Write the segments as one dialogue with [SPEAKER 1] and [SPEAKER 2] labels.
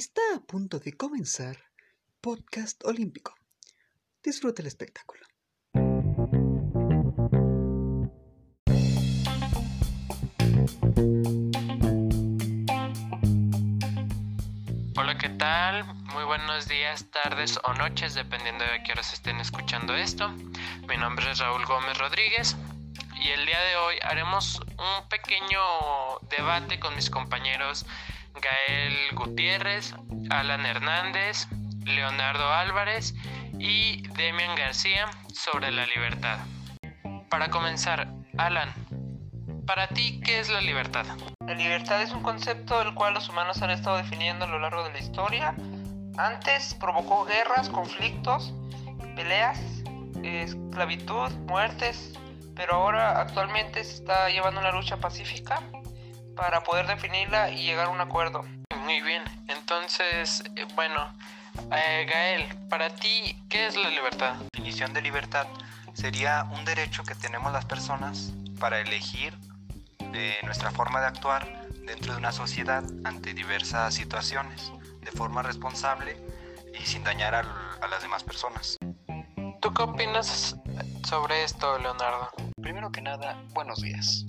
[SPEAKER 1] Está a punto de comenzar Podcast Olímpico. Disfruta el espectáculo.
[SPEAKER 2] Hola, ¿qué tal? Muy buenos días, tardes o noches, dependiendo de qué horas estén escuchando esto. Mi nombre es Raúl Gómez Rodríguez y el día de hoy haremos un pequeño debate con mis compañeros Gael Gutiérrez, Alan Hernández, Leonardo Álvarez y Demian García sobre la libertad. Para comenzar, Alan, para ti, ¿qué es la libertad?
[SPEAKER 3] La libertad es un concepto del cual los humanos han estado definiendo a lo largo de la historia. Antes provocó guerras, conflictos, peleas, esclavitud, muertes, pero ahora actualmente se está llevando una lucha pacífica para poder definirla y llegar a un acuerdo.
[SPEAKER 2] Muy bien, entonces, eh, bueno, eh, Gael, para ti, ¿qué es la libertad?
[SPEAKER 4] La definición de libertad sería un derecho que tenemos las personas para elegir eh, nuestra forma de actuar dentro de una sociedad ante diversas situaciones de forma responsable y sin dañar al- a las demás personas.
[SPEAKER 2] ¿Tú qué opinas sobre esto, Leonardo?
[SPEAKER 5] Primero que nada, buenos días.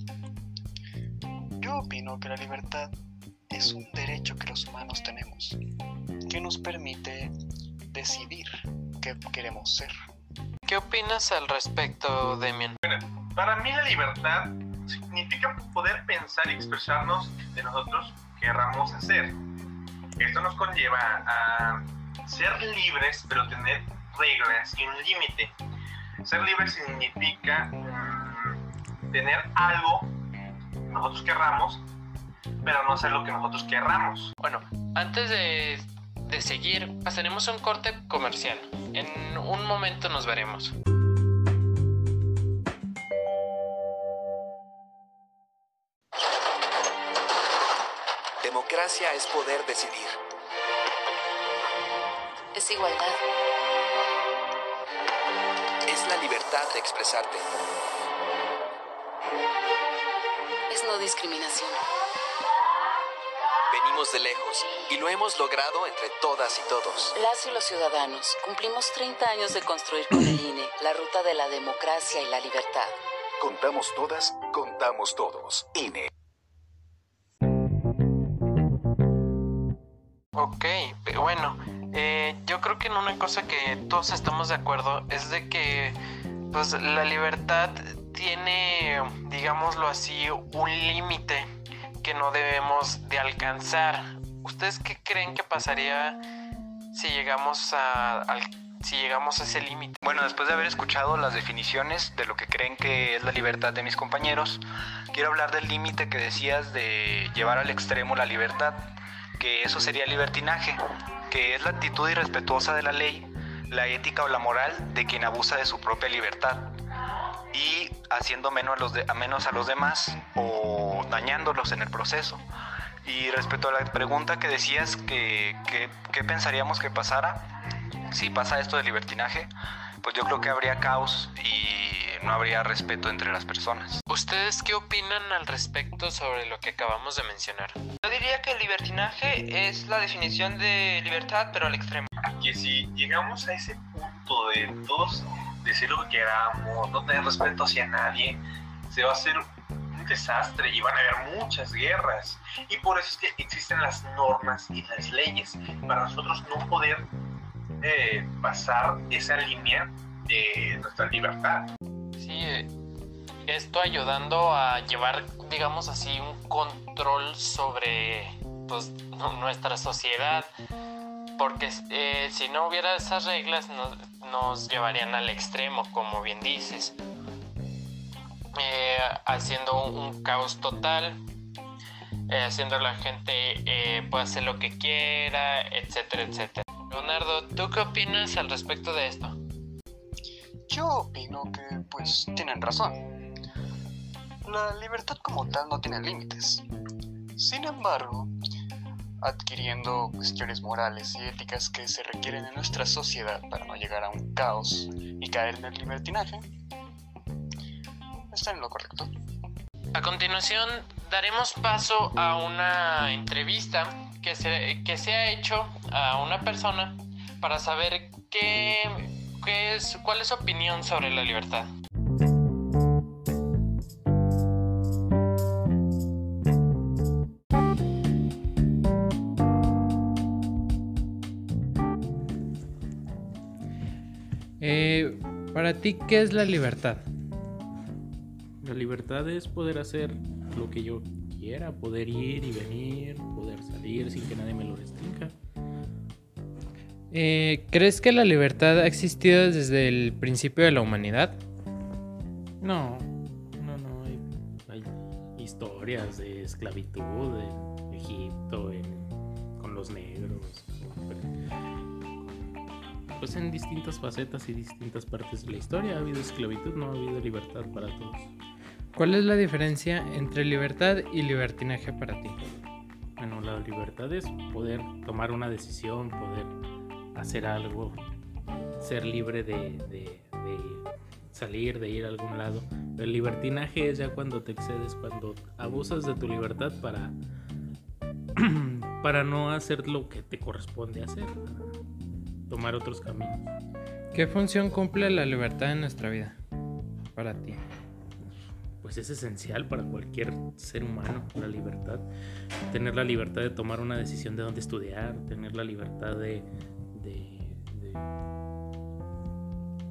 [SPEAKER 5] Yo opino que la libertad es un derecho que los humanos tenemos, que nos permite decidir qué queremos ser.
[SPEAKER 2] ¿Qué opinas al respecto, Demian?
[SPEAKER 6] Para mí la libertad significa poder pensar y expresarnos de nosotros querramos hacer. Esto nos conlleva a ser libres, pero tener reglas y un límite. Ser libre significa mm, tener algo nosotros querramos, pero no hacer lo que nosotros querramos.
[SPEAKER 2] Bueno, antes de, de seguir, pasaremos a un corte comercial. En un momento nos veremos.
[SPEAKER 7] Democracia es poder decidir.
[SPEAKER 8] Es igualdad.
[SPEAKER 7] Es la libertad de expresarte.
[SPEAKER 8] Es no discriminación.
[SPEAKER 7] Venimos de lejos y lo hemos logrado entre todas y todos.
[SPEAKER 8] Las y los ciudadanos cumplimos 30 años de construir con el INE la ruta de la democracia y la libertad.
[SPEAKER 7] Contamos todas, contamos todos. INE.
[SPEAKER 2] Ok, pero bueno, eh, yo creo que en una cosa que todos estamos de acuerdo es de que pues la libertad tiene, digámoslo así, un límite que no debemos de alcanzar. ¿Ustedes qué creen que pasaría si llegamos a, si llegamos a ese límite?
[SPEAKER 4] Bueno, después de haber escuchado las definiciones de lo que creen que es la libertad de mis compañeros, quiero hablar del límite que decías de llevar al extremo la libertad, que eso sería libertinaje, que es la actitud irrespetuosa de la ley, la ética o la moral de quien abusa de su propia libertad y haciendo menos a los, de- a menos a los demás o dañándolos en el proceso. Y respecto a la pregunta que decías que, que- qué pensaríamos que pasara, si pasa esto de libertinaje, pues yo creo que habría caos y no habría respeto entre las personas.
[SPEAKER 2] ¿Ustedes qué opinan al respecto sobre lo que acabamos de mencionar?
[SPEAKER 3] Yo diría que el libertinaje es la definición de libertad, pero al extremo.
[SPEAKER 6] Que si llegamos a ese punto de todos decir lo que queramos, no tener respeto hacia nadie, se va a hacer un desastre y van a haber muchas guerras. Y por eso es que existen las normas y las leyes para nosotros no poder eh, pasar esa línea de nuestra libertad.
[SPEAKER 2] Sí, eh, esto ayudando a llevar, digamos así, un control sobre pues, nu- nuestra sociedad. Porque eh, si no hubiera esas reglas nos, llevarían al extremo, como bien dices. Eh, haciendo un, caos total, eh, haciendo la gente pueda hacer lo que quiera, etcétera, etcétera. Leonardo, ¿tú qué opinas al respecto de esto?
[SPEAKER 5] Yo opino que, pues, tienen razón. La libertad como tal no tiene límites. Sin embargo, adquiriendo cuestiones morales y éticas que se requieren en nuestra sociedad para no llegar a un caos y caer en el libertinaje, está en lo correcto.
[SPEAKER 2] A continuación, daremos paso a una entrevista
[SPEAKER 9] que se, que se ha hecho a una persona para saber qué, qué es, cuál es su opinión sobre la libertad.
[SPEAKER 2] Eh, para ti, ¿qué es la libertad?
[SPEAKER 10] La libertad es poder hacer lo que yo quiera, poder ir y venir, poder salir sin que nadie me lo restrinja.
[SPEAKER 2] Eh, ¿Crees que la libertad ha existido desde el principio de la humanidad?
[SPEAKER 10] No, no, no. Hay, hay historias de esclavitud en Egipto, en- con los negros. Pues en distintas facetas y distintas partes de la historia ha habido esclavitud, no ha habido libertad para todos.
[SPEAKER 2] ¿Cuál es la diferencia entre libertad y libertinaje para ti?
[SPEAKER 10] Bueno, la libertad es poder tomar una decisión, poder hacer algo, ser libre de, de- de salir, de ir a algún lado. El libertinaje es ya cuando te excedes, cuando abusas de tu libertad para, para no hacer lo que te corresponde hacer, tomar otros caminos.
[SPEAKER 2] ¿Qué función cumple la libertad en nuestra vida? Para ti.
[SPEAKER 10] Pues es esencial para cualquier ser humano la libertad. Tener la libertad de tomar una decisión de dónde estudiar, tener la libertad de, de- de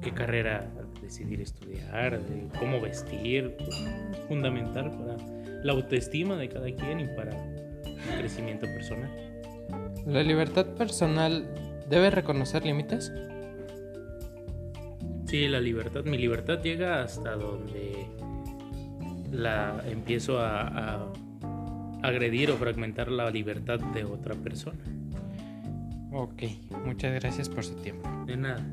[SPEAKER 10] qué carrera decidir estudiar, de cómo vestir, es fundamental para la autoestima de cada quien y para el crecimiento personal.
[SPEAKER 2] ¿La libertad personal debe reconocer límites?
[SPEAKER 10] Sí, la libertad, mi libertad llega hasta donde la empiezo a, a agredir o fragmentar la libertad de otra persona.
[SPEAKER 2] Ok, muchas gracias por su tiempo.
[SPEAKER 10] De nada.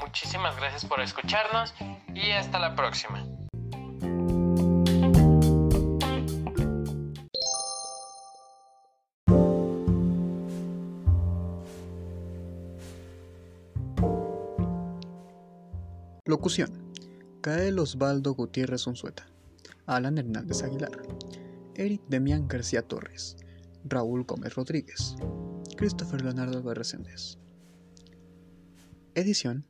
[SPEAKER 9] Muchísimas gracias por escucharnos y hasta la próxima.
[SPEAKER 5] Locución. Gael Osvaldo Gutiérrez Unzueta. Alan Hernández Aguilar. Eric Demián García Torres. Raúl Gómez Rodríguez. Christopher Leonardo Sendes. Edición.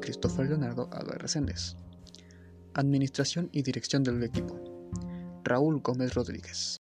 [SPEAKER 5] Christopher Leonardo Álvarez Sendes. Administración y dirección del equipo. Raúl Gómez Rodríguez.